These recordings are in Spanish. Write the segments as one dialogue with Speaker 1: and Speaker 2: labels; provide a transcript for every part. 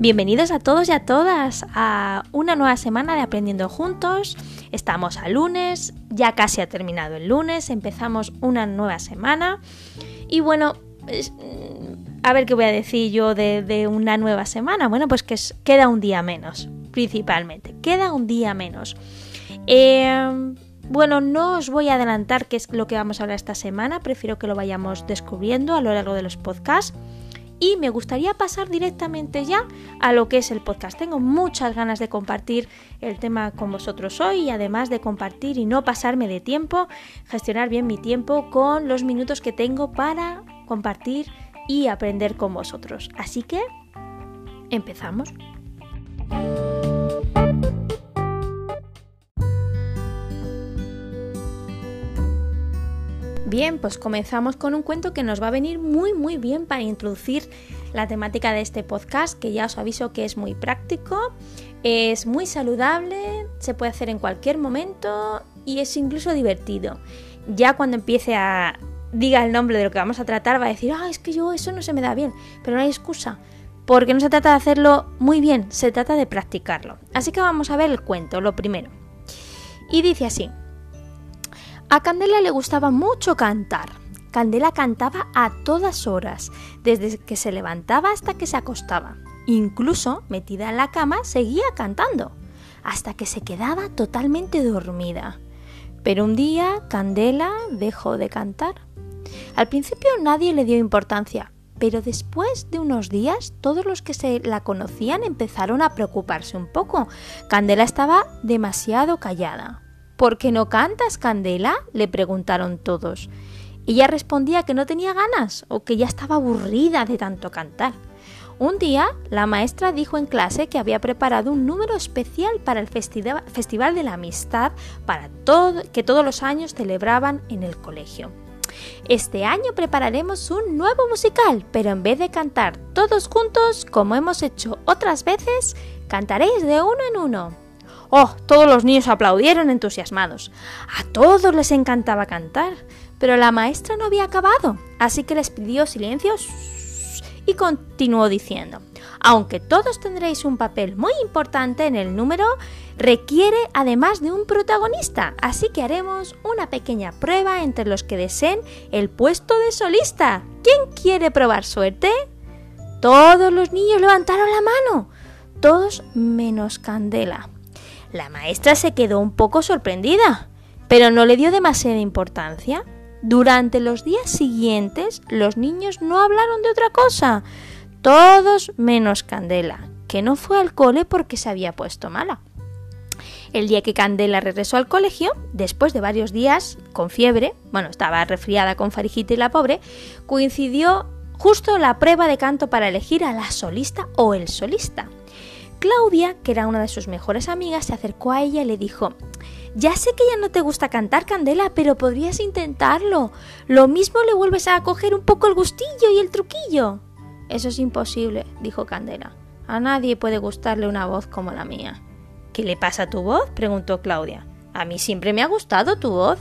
Speaker 1: Bienvenidos a todos y a todas a una nueva semana de Aprendiendo Juntos. Estamos a lunes, ya casi ha terminado el lunes, empezamos una nueva semana. Y bueno, mm, a ver qué voy a decir yo de, una nueva semana. Bueno, pues que queda un día menos, principalmente. Queda un día menos. Eh, bueno, no os voy a adelantar qué es lo que vamos a hablar esta semana, prefiero que lo vayamos descubriendo a lo largo de los podcasts. Y me gustaría pasar directamente ya a lo que es el podcast. Tengo muchas ganas de compartir el tema con vosotros hoy y además de compartir y no pasarme de tiempo, gestionar bien mi tiempo con los minutos que tengo para compartir y aprender con vosotros. Así que, empezamos. Bien, pues comenzamos con un cuento que nos va a venir muy muy bien para introducir la temática de este podcast, que ya os aviso que es muy práctico, es muy saludable, se puede hacer en cualquier momento y es incluso divertido. Ya cuando empiece a diga el nombre de lo que vamos a tratar va a decir, ah, es que yo eso no se me da bien, pero no hay excusa. Porque no se trata de hacerlo muy bien, se trata de practicarlo. Así que vamos a ver el cuento, lo primero. Y dice así, a Candela le gustaba mucho cantar. Candela cantaba a todas horas, desde que se levantaba hasta que se acostaba. Incluso, metida en la cama, seguía cantando, hasta que se quedaba totalmente dormida. Pero un día Candela dejó de cantar. Al principio nadie le dio importancia, pero después de unos días todos los que se la conocían empezaron a preocuparse un poco. Candela estaba demasiado callada. ¿Por qué no cantas, Candela? le preguntaron todos. Ella respondía que no tenía ganas o que ya estaba aburrida de tanto cantar. Un día, la maestra dijo en clase que había preparado un número especial para el Festival de la Amistad para que todos los años celebraban en el colegio. Este año prepararemos un nuevo musical, pero en vez de cantar todos juntos, como hemos hecho otras veces, cantaréis de uno en uno. Oh, todos los niños aplaudieron entusiasmados. A todos les encantaba cantar, pero la maestra no había acabado, así que les pidió silencio y continuó diciendo, aunque todos tendréis un papel muy importante en el número, requiere además de un protagonista, así que haremos una pequeña prueba entre los que deseen el puesto de solista. ¿Quién quiere probar suerte? Todos los niños levantaron la mano, todos menos Candela. La maestra se quedó un poco sorprendida, pero no le dio demasiada importancia. Durante los días siguientes los niños no hablaron de otra cosa, todos menos Candela, que no fue al cole porque se había puesto mala. El día que Candela regresó al colegio, después de varios días con fiebre, bueno, estaba resfriada con faringite y la pobre, coincidió justo la prueba de canto para elegir a la solista o el solista. Claudia, que era una de sus mejores amigas, se acercó a ella y le dijo Ya sé que ya no te gusta cantar, Candela, pero podrías intentarlo. Lo mismo le vuelves a coger un poco el gustillo y el truquillo. Eso es imposible, dijo Candela. A nadie puede gustarle una voz como la mía. ¿Qué le pasa a tu voz? preguntó Claudia. A mí siempre me ha gustado tu voz.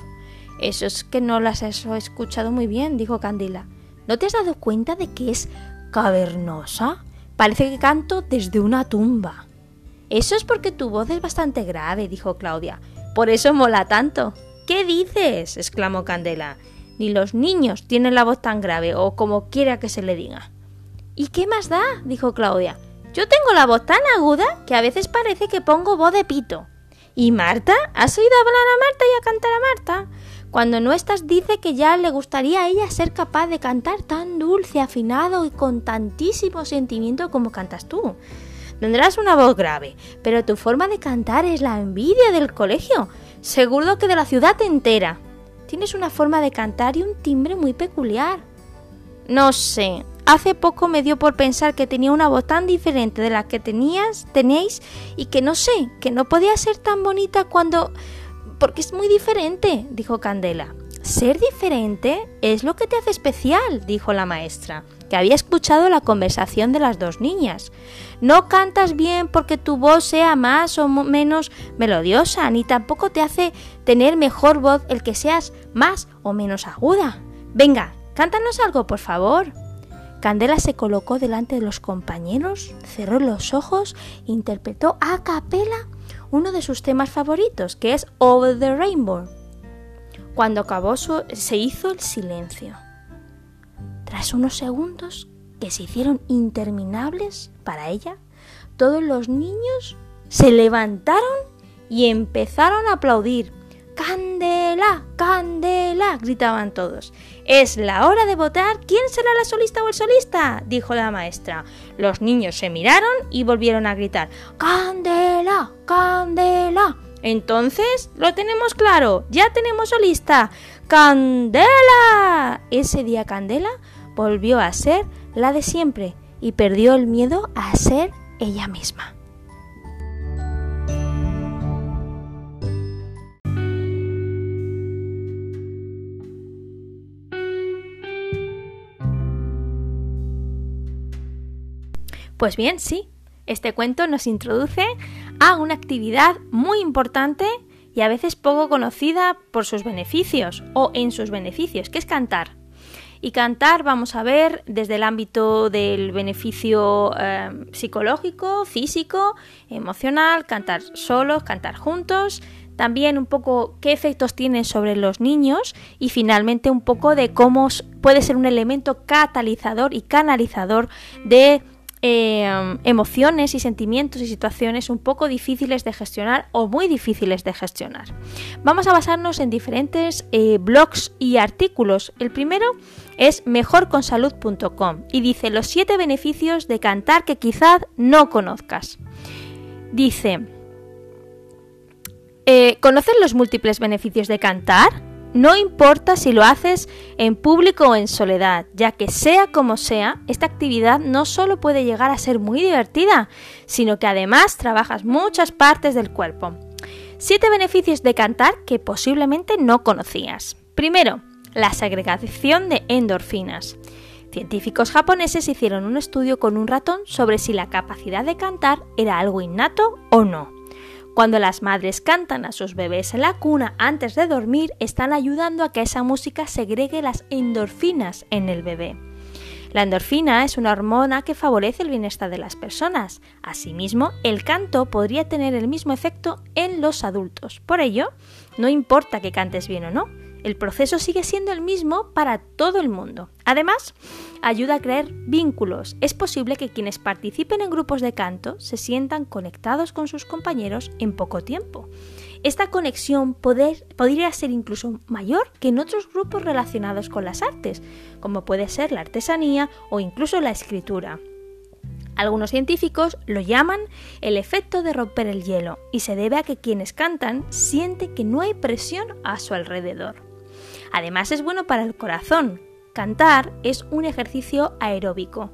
Speaker 1: Eso es que no las has escuchado muy bien, dijo Candela. ¿No te has dado cuenta de que es cavernosa? Parece que canto desde una tumba. Eso es porque tu voz es bastante grave, dijo Claudia. Por eso mola tanto. ¿Qué dices? exclamó Candela. Ni los niños tienen la voz tan grave, o como quiera que se le diga. ¿Y qué más da? dijo Claudia. Yo tengo la voz tan aguda que a veces parece que pongo voz de pito. ¿Y Marta? ¿Has oído hablar a Marta y a cantar a Marta? Cuando no estás dice que ya le gustaría a ella ser capaz de cantar tan dulce, afinado y con tantísimo sentimiento como cantas tú. Tendrás una voz grave, pero tu forma de cantar es la envidia del colegio, seguro que de la ciudad entera. Tienes una forma de cantar y un timbre muy peculiar. No sé, hace poco me dio por pensar que tenía una voz tan diferente de la que tenías, tenéis, y que no sé, que no podía ser tan bonita cuando porque es muy diferente, dijo Candela. Ser diferente es lo que te hace especial, dijo la maestra, que había escuchado la conversación de las dos niñas. No cantas bien porque tu voz sea más o menos melodiosa, ni tampoco te hace tener mejor voz el que seas más o menos aguda. Venga, cántanos algo, por favor. Candela se colocó delante de los compañeros, cerró los ojos interpretó a capela uno de sus temas favoritos, que es Over the Rainbow. Cuando acabó se hizo el silencio. Tras unos segundos que se hicieron interminables para ella, todos los niños se levantaron y empezaron a aplaudir. ¡Candela! ¡Candela! gritaban todos. Es la hora de votar. ¿Quién será la solista o el solista? dijo la maestra. Los niños se miraron y volvieron a gritar. ¡Candela! ¡Candela! Entonces, lo tenemos claro, ya tenemos solista. ¡Candela! Ese día Candela volvió a ser la de siempre y perdió el miedo a ser ella misma. Pues bien, sí, este cuento nos introduce a una actividad muy importante y a veces poco conocida por sus beneficios o en sus beneficios, que es cantar. Y cantar vamos a ver desde el ámbito del beneficio eh, psicológico, físico, emocional, cantar solos, cantar juntos, también un poco qué efectos tiene sobre los niños y finalmente un poco de cómo puede ser un elemento catalizador y canalizador de eh, emociones y sentimientos y situaciones un poco difíciles de gestionar o muy difíciles de gestionar. Vamos a basarnos en diferentes eh, blogs y artículos. El primero es mejorconsalud.com y dice los siete beneficios de cantar que quizás no conozcas. Dice, eh, ¿conocen los múltiples beneficios de cantar? No importa si lo haces en público o en soledad, ya que sea como sea, esta actividad no solo puede llegar a ser muy divertida, sino que además trabajas muchas partes del cuerpo. Siete beneficios de cantar que posiblemente no conocías. Primero, la segregación de endorfinas. Científicos japoneses hicieron un estudio con un ratón sobre si la capacidad de cantar era algo innato o no. Cuando las madres cantan a sus bebés en la cuna antes de dormir, están ayudando a que esa música segregue las endorfinas en el bebé. La endorfina es una hormona que favorece el bienestar de las personas. Asimismo, el canto podría tener el mismo efecto en los adultos. Por ello, no importa que cantes bien o no, el proceso sigue siendo el mismo para todo el mundo. Además, ayuda a crear vínculos. Es posible que quienes participen en grupos de canto se sientan conectados con sus compañeros en poco tiempo. Esta conexión podría ser incluso mayor que en otros grupos relacionados con las artes, como puede ser la artesanía o incluso la escritura. Algunos científicos lo llaman el efecto de romper el hielo y se debe a que quienes cantan sienten que no hay presión a su alrededor. Además es bueno para el corazón. Cantar es un ejercicio aeróbico.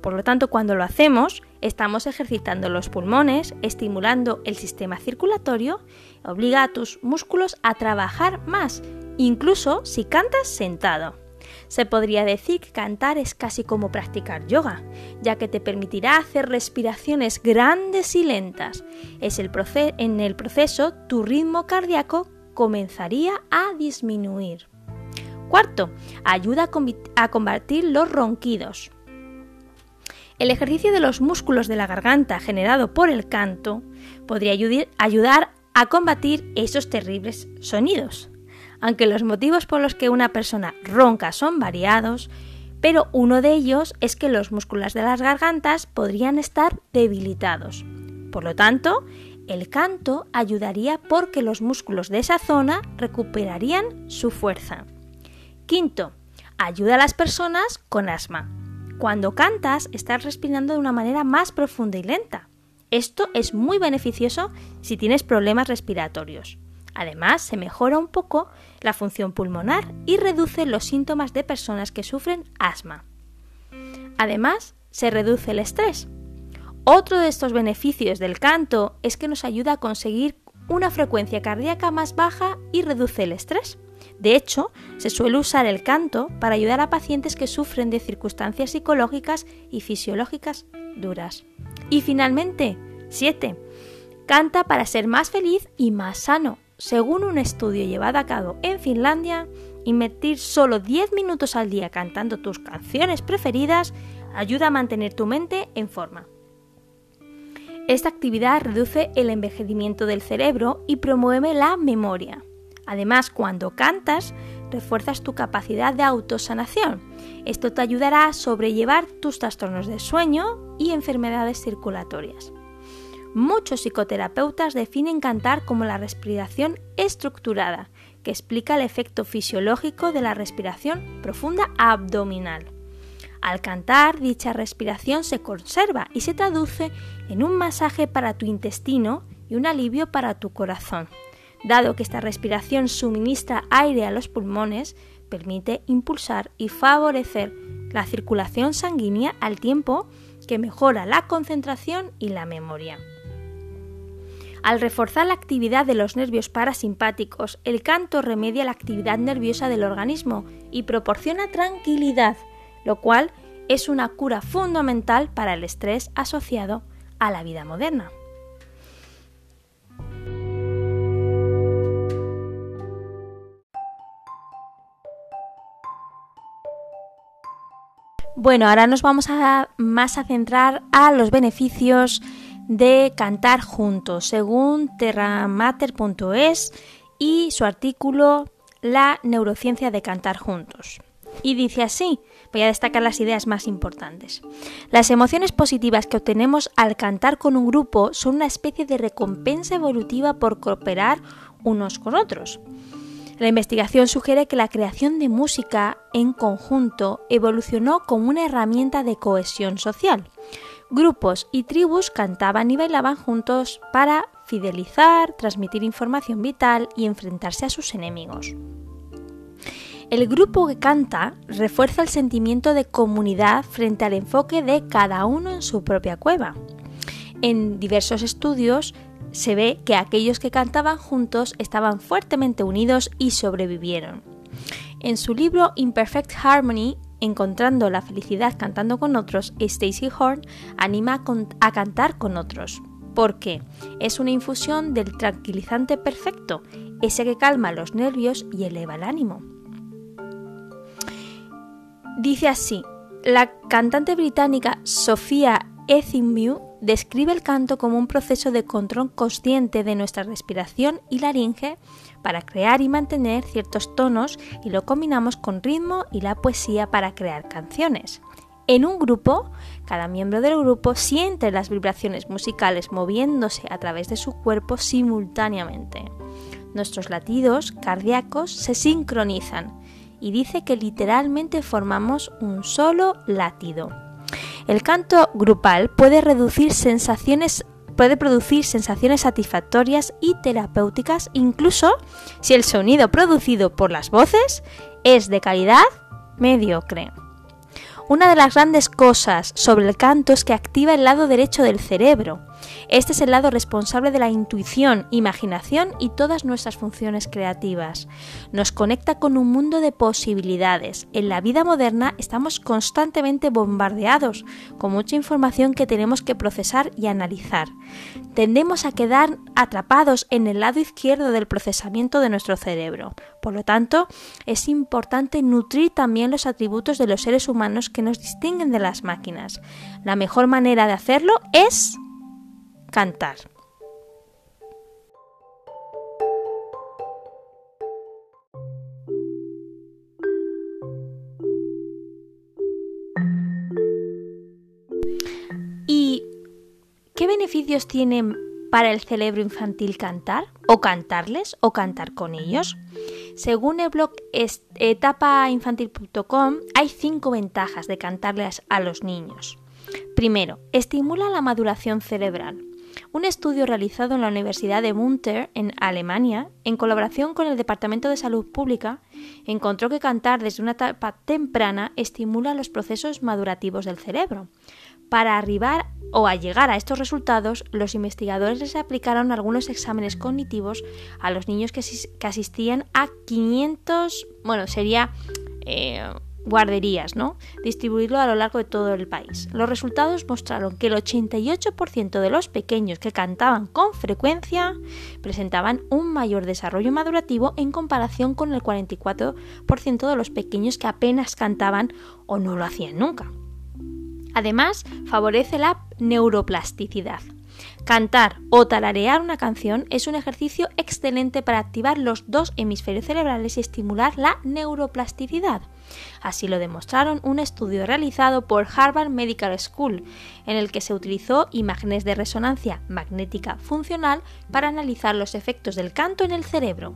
Speaker 1: Por lo tanto, cuando lo hacemos, estamos ejercitando los pulmones, estimulando el sistema circulatorio, obliga a tus músculos a trabajar más, incluso si cantas sentado. Se podría decir que cantar es casi como practicar yoga, ya que te permitirá hacer respiraciones grandes y lentas. Es el en el proceso tu ritmo cardíaco comenzaría a disminuir. Cuarto, ayuda a combatir los ronquidos. El ejercicio de los músculos de la garganta generado por el canto podría ayudar a combatir esos terribles sonidos. Aunque los motivos por los que una persona ronca son variados, pero uno de ellos es que los músculos de las gargantas podrían estar debilitados. Por lo tanto, el canto ayudaría porque los músculos de esa zona recuperarían su fuerza. Quinto, ayuda a las personas con asma. Cuando cantas, estás respirando de una manera más profunda y lenta. Esto es muy beneficioso si tienes problemas respiratorios. Además, se mejora un poco la función pulmonar y reduce los síntomas de personas que sufren asma. Además, se reduce el estrés. Otro de estos beneficios del canto es que nos ayuda a conseguir una frecuencia cardíaca más baja y reduce el estrés. De hecho, se suele usar el canto para ayudar a pacientes que sufren de circunstancias psicológicas y fisiológicas duras. Y finalmente, 7. Canta para ser más feliz y más sano. Según un estudio llevado a cabo en Finlandia, invertir solo 10 minutos al día cantando tus canciones preferidas Ayuda a mantener tu mente en forma. Esta actividad reduce el envejecimiento del cerebro y promueve la memoria. Además, cuando cantas, refuerzas tu capacidad de autosanación. Esto te ayudará a sobrellevar tus trastornos de sueño y enfermedades circulatorias. Muchos psicoterapeutas definen cantar como la respiración estructurada, que explica el efecto fisiológico de la respiración profunda abdominal. Al cantar, dicha respiración se conserva y se traduce en un masaje para tu intestino y un alivio para tu corazón. Dado que esta respiración suministra aire a los pulmones, permite impulsar y favorecer la circulación sanguínea al tiempo que mejora la concentración y la memoria. Al reforzar la actividad de los nervios parasimpáticos, el canto remedia la actividad nerviosa del organismo y proporciona tranquilidad, lo cual es una cura fundamental para el estrés asociado a la vida moderna. Bueno, ahora nos vamos a más a centrar a los beneficios de cantar juntos, según terramater.es y su artículo La neurociencia de cantar juntos. Y dice así, voy a destacar las ideas más importantes. Las emociones positivas que obtenemos al cantar con un grupo son una especie de recompensa evolutiva por cooperar unos con otros. La investigación sugiere que la creación de música en conjunto evolucionó como una herramienta de cohesión social. Grupos y tribus cantaban y bailaban juntos para fidelizar, transmitir información vital y enfrentarse a sus enemigos. El grupo que canta refuerza el sentimiento de comunidad frente al enfoque de cada uno en su propia cueva. En diversos estudios se ve que aquellos que cantaban juntos estaban fuertemente unidos y sobrevivieron. En su libro Imperfect Harmony, Encontrando la felicidad cantando con otros, Stacy Horn anima a cantar con otros. porque Es una infusión del tranquilizante perfecto, ese que calma los nervios y eleva el ánimo. Dice así, la cantante británica Sophia Ethinmew describe el canto como un proceso de control consciente de nuestra respiración y laringe para crear y mantener ciertos tonos y lo combinamos con ritmo y la poesía para crear canciones. En un grupo, cada miembro del grupo siente las vibraciones musicales moviéndose a través de su cuerpo simultáneamente. Nuestros latidos cardíacos se sincronizan y dice que literalmente formamos un solo latido. El canto grupal puede reducir sensaciones puede producir sensaciones satisfactorias y terapéuticas incluso si el sonido producido por las voces es de calidad mediocre. Una de las grandes cosas sobre el canto es que activa el lado derecho del cerebro. Este es el lado responsable de la intuición, imaginación y todas nuestras funciones creativas. Nos conecta con un mundo de posibilidades. En la vida moderna estamos constantemente bombardeados con mucha información que tenemos que procesar y analizar. Tendemos a quedar atrapados en el lado izquierdo del procesamiento de nuestro cerebro. Por lo tanto, es importante nutrir también los atributos de los seres humanos que nos distinguen de las máquinas. La mejor manera de hacerlo es cantar. ¿Y qué beneficios tienen para el cerebro infantil cantar? ¿O cantarles? ¿O cantar con ellos? Según el blog etapainfantil.com, hay cinco ventajas de cantarles a los niños. Primero, estimula la maduración cerebral. Un estudio realizado en la Universidad de Munter, en Alemania, en colaboración con el Departamento de Salud Pública, encontró que cantar desde una etapa temprana estimula los procesos madurativos del cerebro. Para arribar o a llegar a estos resultados, los investigadores les aplicaron algunos exámenes cognitivos a los niños que, asistían a 500, bueno, sería eh, guarderías, ¿no? Distribuirlo a lo largo de todo el país. Los resultados mostraron que el 88% de los pequeños que cantaban con frecuencia presentaban un mayor desarrollo madurativo en comparación con el 44% de los pequeños que apenas cantaban o no lo hacían nunca. Además, favorece la neuroplasticidad. Cantar o tararear una canción es un ejercicio excelente para activar los dos hemisferios cerebrales y estimular la neuroplasticidad. Así lo demostraron un estudio realizado por Harvard Medical School, en el que se utilizó imágenes de resonancia magnética funcional para analizar los efectos del canto en el cerebro.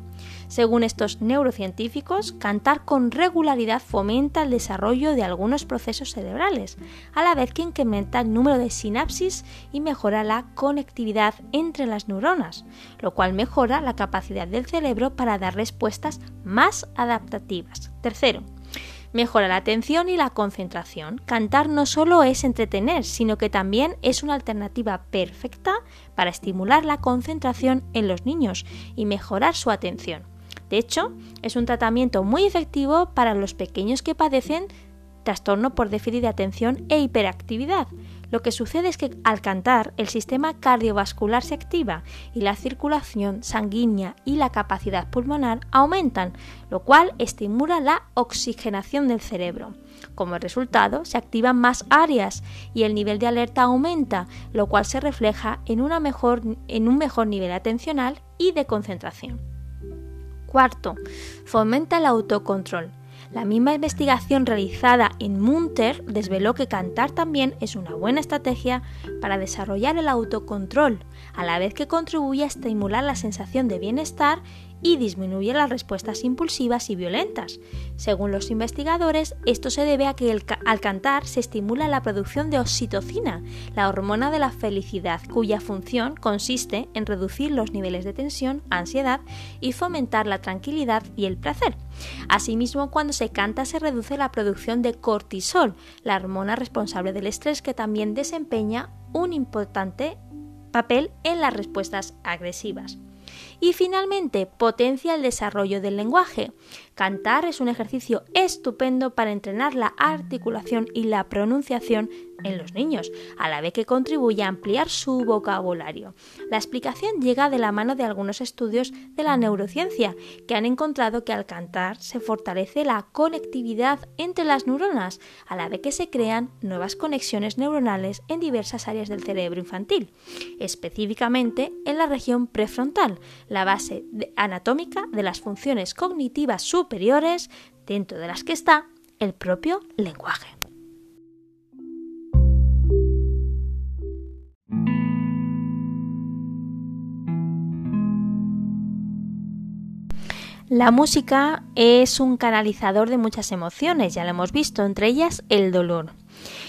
Speaker 1: Según estos neurocientíficos, cantar con regularidad fomenta el desarrollo de algunos procesos cerebrales, a la vez que incrementa el número de sinapsis y mejora la conectividad entre las neuronas, lo cual mejora la capacidad del cerebro para dar respuestas más adaptativas. Tercero, Mejora la atención y la concentración. Cantar no solo es entretener, sino que también es una alternativa perfecta para estimular la concentración en los niños y mejorar su atención. De hecho, es un tratamiento muy efectivo para los pequeños que padecen trastorno por déficit de atención e hiperactividad, lo que sucede es que al cantar el sistema cardiovascular se activa y la circulación sanguínea y la capacidad pulmonar aumentan, lo cual estimula la oxigenación del cerebro. Como resultado, se activan más áreas y el nivel de alerta aumenta, lo cual se refleja en, un mejor nivel atencional y de concentración. Cuarto, fomenta el autocontrol. La misma investigación realizada en Munter desveló que cantar también es una buena estrategia para desarrollar el autocontrol, a la vez que contribuye a estimular la sensación de bienestar y disminuye las respuestas impulsivas y violentas. Según los investigadores, esto se debe a que al cantar se estimula la producción de oxitocina, la hormona de la felicidad, cuya función consiste en reducir los niveles de tensión, ansiedad y fomentar la tranquilidad y el placer. Asimismo, cuando se canta se reduce la producción de cortisol, la hormona responsable del estrés que también desempeña un importante papel en las respuestas agresivas. Y finalmente, potencia el desarrollo del lenguaje. Cantar es un ejercicio estupendo para entrenar la articulación y la pronunciación en los niños, a la vez que contribuye a ampliar su vocabulario. La explicación llega de la mano de algunos estudios de la neurociencia, que han encontrado que al cantar se fortalece la conectividad entre las neuronas, a la vez que se crean nuevas conexiones neuronales en diversas áreas del cerebro infantil, específicamente en la región prefrontal, la base anatómica de las funciones cognitivas superiores, dentro de las que está el propio lenguaje. La música es un canalizador de muchas emociones, ya lo hemos visto, entre ellas el dolor.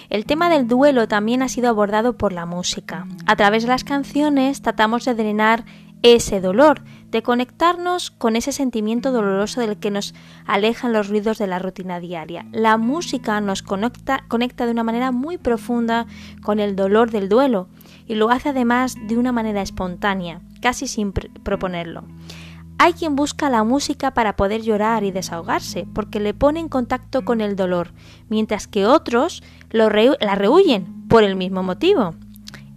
Speaker 1: El tema del duelo también ha sido abordado por la música. A través de las canciones tratamos de drenar ese dolor, de conectarnos con ese sentimiento doloroso del que nos alejan los ruidos de la rutina diaria. La música nos conecta, de una manera muy profunda con el dolor del duelo y lo hace además de una manera espontánea, casi sin proponerlo. Hay quien busca la música para poder llorar y desahogarse, porque le pone en contacto con el dolor, mientras que otros la rehuyen por el mismo motivo.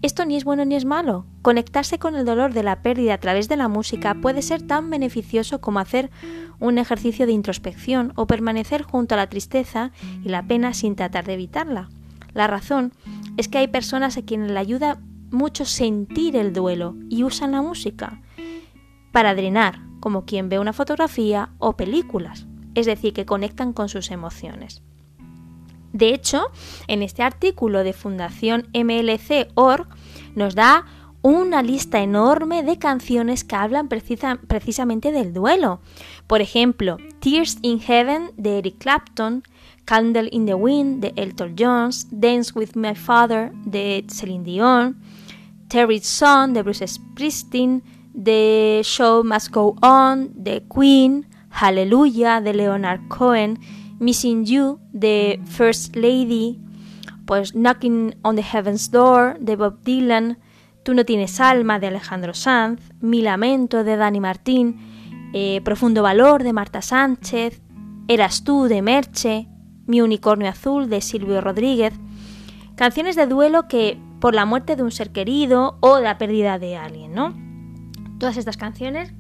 Speaker 1: Esto ni es bueno ni es malo. Conectarse con el dolor de la pérdida a través de la música puede ser tan beneficioso como hacer un ejercicio de introspección o permanecer junto a la tristeza y la pena sin tratar de evitarla. La razón es que hay personas a quienes le ayuda mucho sentir el duelo y usan la música para drenar, como quien ve una fotografía o películas, es decir, que conectan con sus emociones. De hecho, en este artículo de Fundación MLC.org nos da una lista enorme de canciones que hablan precisamente del duelo. Por ejemplo, Tears in Heaven de Eric Clapton, Candle in the Wind de Elton Jones, Dance with My Father de Celine Dion, Terry's Son de Bruce Springsteen, The Show Must Go On de Queen, Hallelujah de Leonard Cohen, Missing You de First Lady, pues Knocking on the Heaven's Door de Bob Dylan, Tú no tienes alma de Alejandro Sanz, Mi lamento de Dani Martín, eh, Profundo valor de Marta Sánchez, Eras tú de Merche, Mi unicornio azul de Silvio Rodríguez, canciones de duelo que por la muerte de un ser querido o la pérdida de alguien, ¿no? Todas estas canciones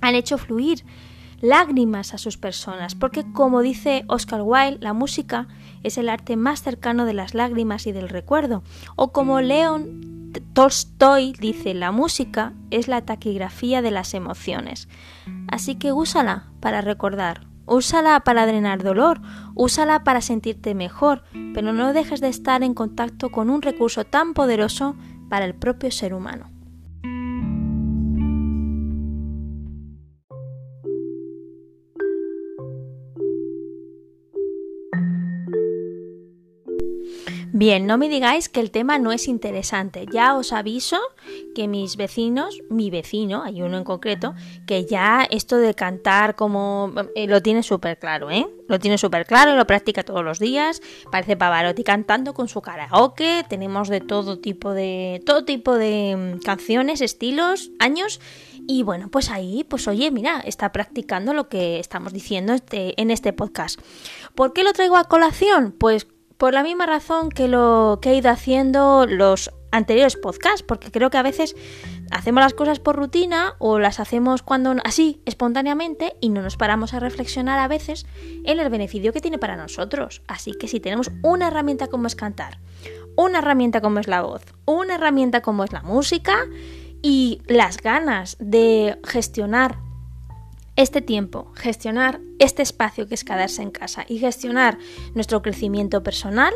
Speaker 1: han hecho fluir lágrimas a sus personas, porque como dice Oscar Wilde, la música es el arte más cercano de las lágrimas y del recuerdo. O como León Tolstoy dice, la música es la taquigrafía de las emociones. Así que úsala para recordar, úsala para drenar dolor, úsala para sentirte mejor, pero no dejes de estar en contacto con un recurso tan poderoso para el propio ser humano. Bien, no me digáis que el tema no es interesante. Ya os aviso que mis vecinos, mi vecino, hay uno en concreto, que ya esto de cantar como eh, lo tiene súper claro, ¿eh? Lo tiene súper claro, lo practica todos los días. Parece Pavarotti cantando con su karaoke. Tenemos de todo tipo de todo tipo de mm, canciones, estilos, años. Y bueno, pues ahí, pues oye, mira, está practicando lo que estamos diciendo este, en este podcast. ¿Por qué lo traigo a colación? Pues por la misma razón que lo que he ido haciendo los anteriores podcasts, porque creo que a veces hacemos las cosas por rutina o las hacemos cuando así, espontáneamente, y no nos paramos a reflexionar a veces en el beneficio que tiene para nosotros. Así que si tenemos una herramienta como es cantar, una herramienta como es la voz, una herramienta como es la música y las ganas de gestionar este tiempo, gestionar este espacio que es quedarse en casa y gestionar nuestro crecimiento personal,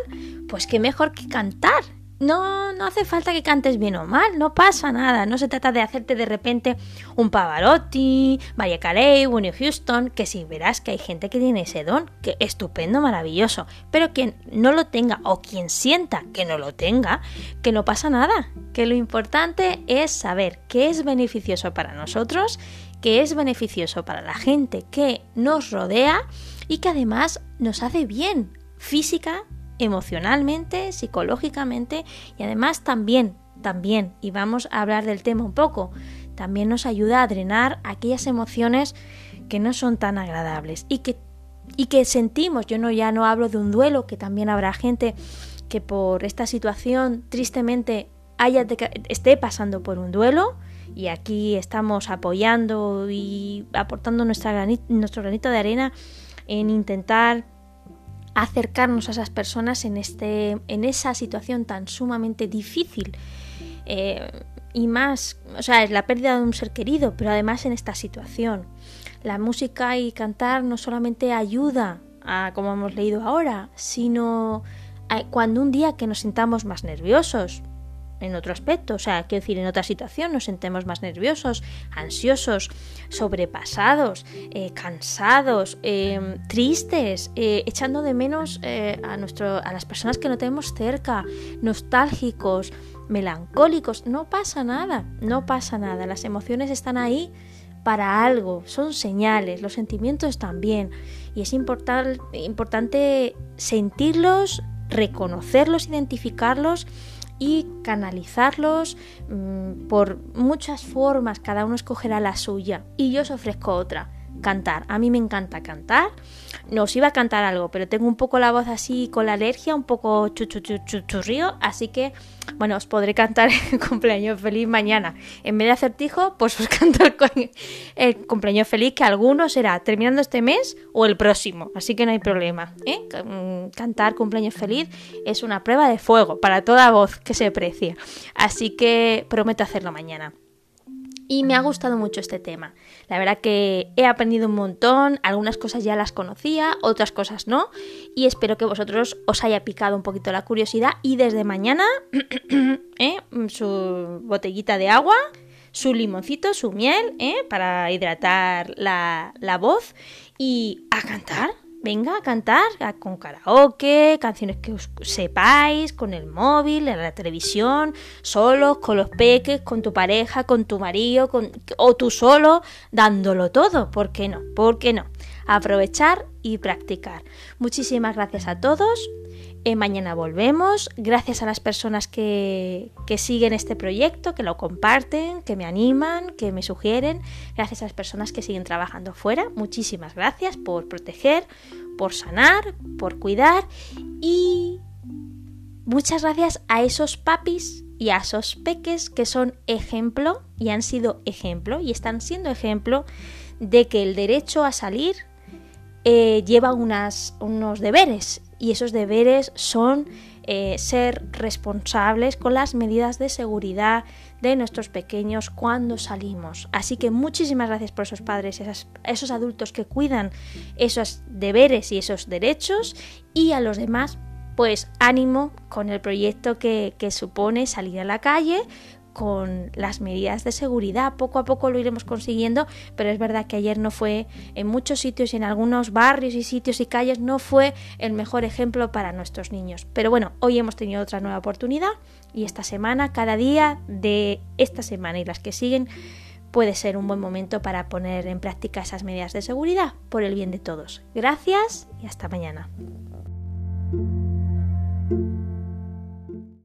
Speaker 1: pues qué mejor que cantar. No, no hace falta que cantes bien o mal, no pasa nada. No se trata de hacerte de repente un Pavarotti, María Carey, Winnie Houston, que si verás que hay gente que tiene ese don, que estupendo, maravilloso. Pero quien no lo tenga o quien sienta que no lo tenga, que no pasa nada. Que lo importante es saber qué es beneficioso para nosotros que es beneficioso para la gente que nos rodea y que además nos hace bien física, emocionalmente, psicológicamente y además también, también, y vamos a hablar del tema un poco, también nos ayuda a drenar aquellas emociones que no son tan agradables y que, y que sentimos. Yo no, ya no hablo de un duelo, que también habrá gente que por esta situación tristemente haya esté pasando por un duelo y aquí estamos apoyando y aportando nuestro granito de arena en intentar acercarnos a esas personas en, este, en esa situación tan sumamente difícil. Eh, y más, o sea, es la pérdida de un ser querido, pero además en esta situación. La música y cantar no solamente ayuda a, como hemos leído ahora, sino cuando un día que nos sintamos más nerviosos, en otro aspecto, o sea, quiero decir, en otra situación nos sentemos más nerviosos, ansiosos, sobrepasados, eh, cansados, em, tristes, eh, echando de menos eh, a, nuestro, a las personas que no tenemos cerca, nostálgicos, melancólicos, no pasa nada, no pasa nada, las emociones están ahí para algo, son señales, los sentimientos también, y es importante sentirlos, reconocerlos, identificarlos, y canalizarlos mm, por muchas formas, cada uno escogerá la suya y yo os ofrezco otra, cantar. A mí me encanta cantar nos iba a cantar algo, pero tengo un poco la voz así con la alergia, un poco chuchurrío, así que, bueno, os podré cantar el cumpleaños feliz mañana. En vez de acertijo, pues os canto el, cumpleaños feliz, que alguno será terminando este mes o el próximo, así que no hay problema. ¿eh? Mm, cantar cumpleaños feliz es una prueba de fuego para toda voz que se precie, así que prometo hacerlo mañana y me ha gustado mucho este tema. La verdad que he aprendido un montón, algunas cosas ya las conocía, otras cosas no, y espero que vosotros os haya picado un poquito la curiosidad y desde mañana ¿eh? su botellita de agua, su limoncito, su miel, ¿eh? para hidratar la, la voz y a cantar venga a cantar con karaoke, canciones que sepáis, con el móvil, en la televisión, solos, con los peques, con tu pareja, con tu marido, con, o tú solo, dándolo todo. ¿Por qué no? ¿Por qué no? Aprovechar y practicar. Muchísimas gracias a todos. Eh, mañana volvemos. Gracias a las personas que, que, siguen este proyecto, que lo comparten, que me animan, que me sugieren. Gracias a las personas que siguen trabajando fuera. Muchísimas gracias por proteger, por sanar, por cuidar. Y muchas gracias a esos papis y a esos peques que son ejemplo y han sido ejemplo y están siendo ejemplo de que el derecho a salir eh, lleva unas, unos deberes y esos deberes son eh, ser responsables con las medidas de seguridad de nuestros pequeños cuando salimos. Así que muchísimas gracias por esos padres, esos adultos que cuidan esos deberes y esos derechos y a los demás pues ánimo con el proyecto que, que supone salir a la calle con las medidas de seguridad. Poco a poco lo iremos consiguiendo, pero es verdad que ayer no fue en muchos sitios y en algunos barrios y sitios y calles no fue el mejor ejemplo para nuestros niños. Pero bueno, hoy hemos tenido otra nueva oportunidad y esta semana, cada día de esta semana y las que siguen, puede ser un buen momento para poner en práctica esas medidas de seguridad por el bien de todos. Gracias y hasta mañana.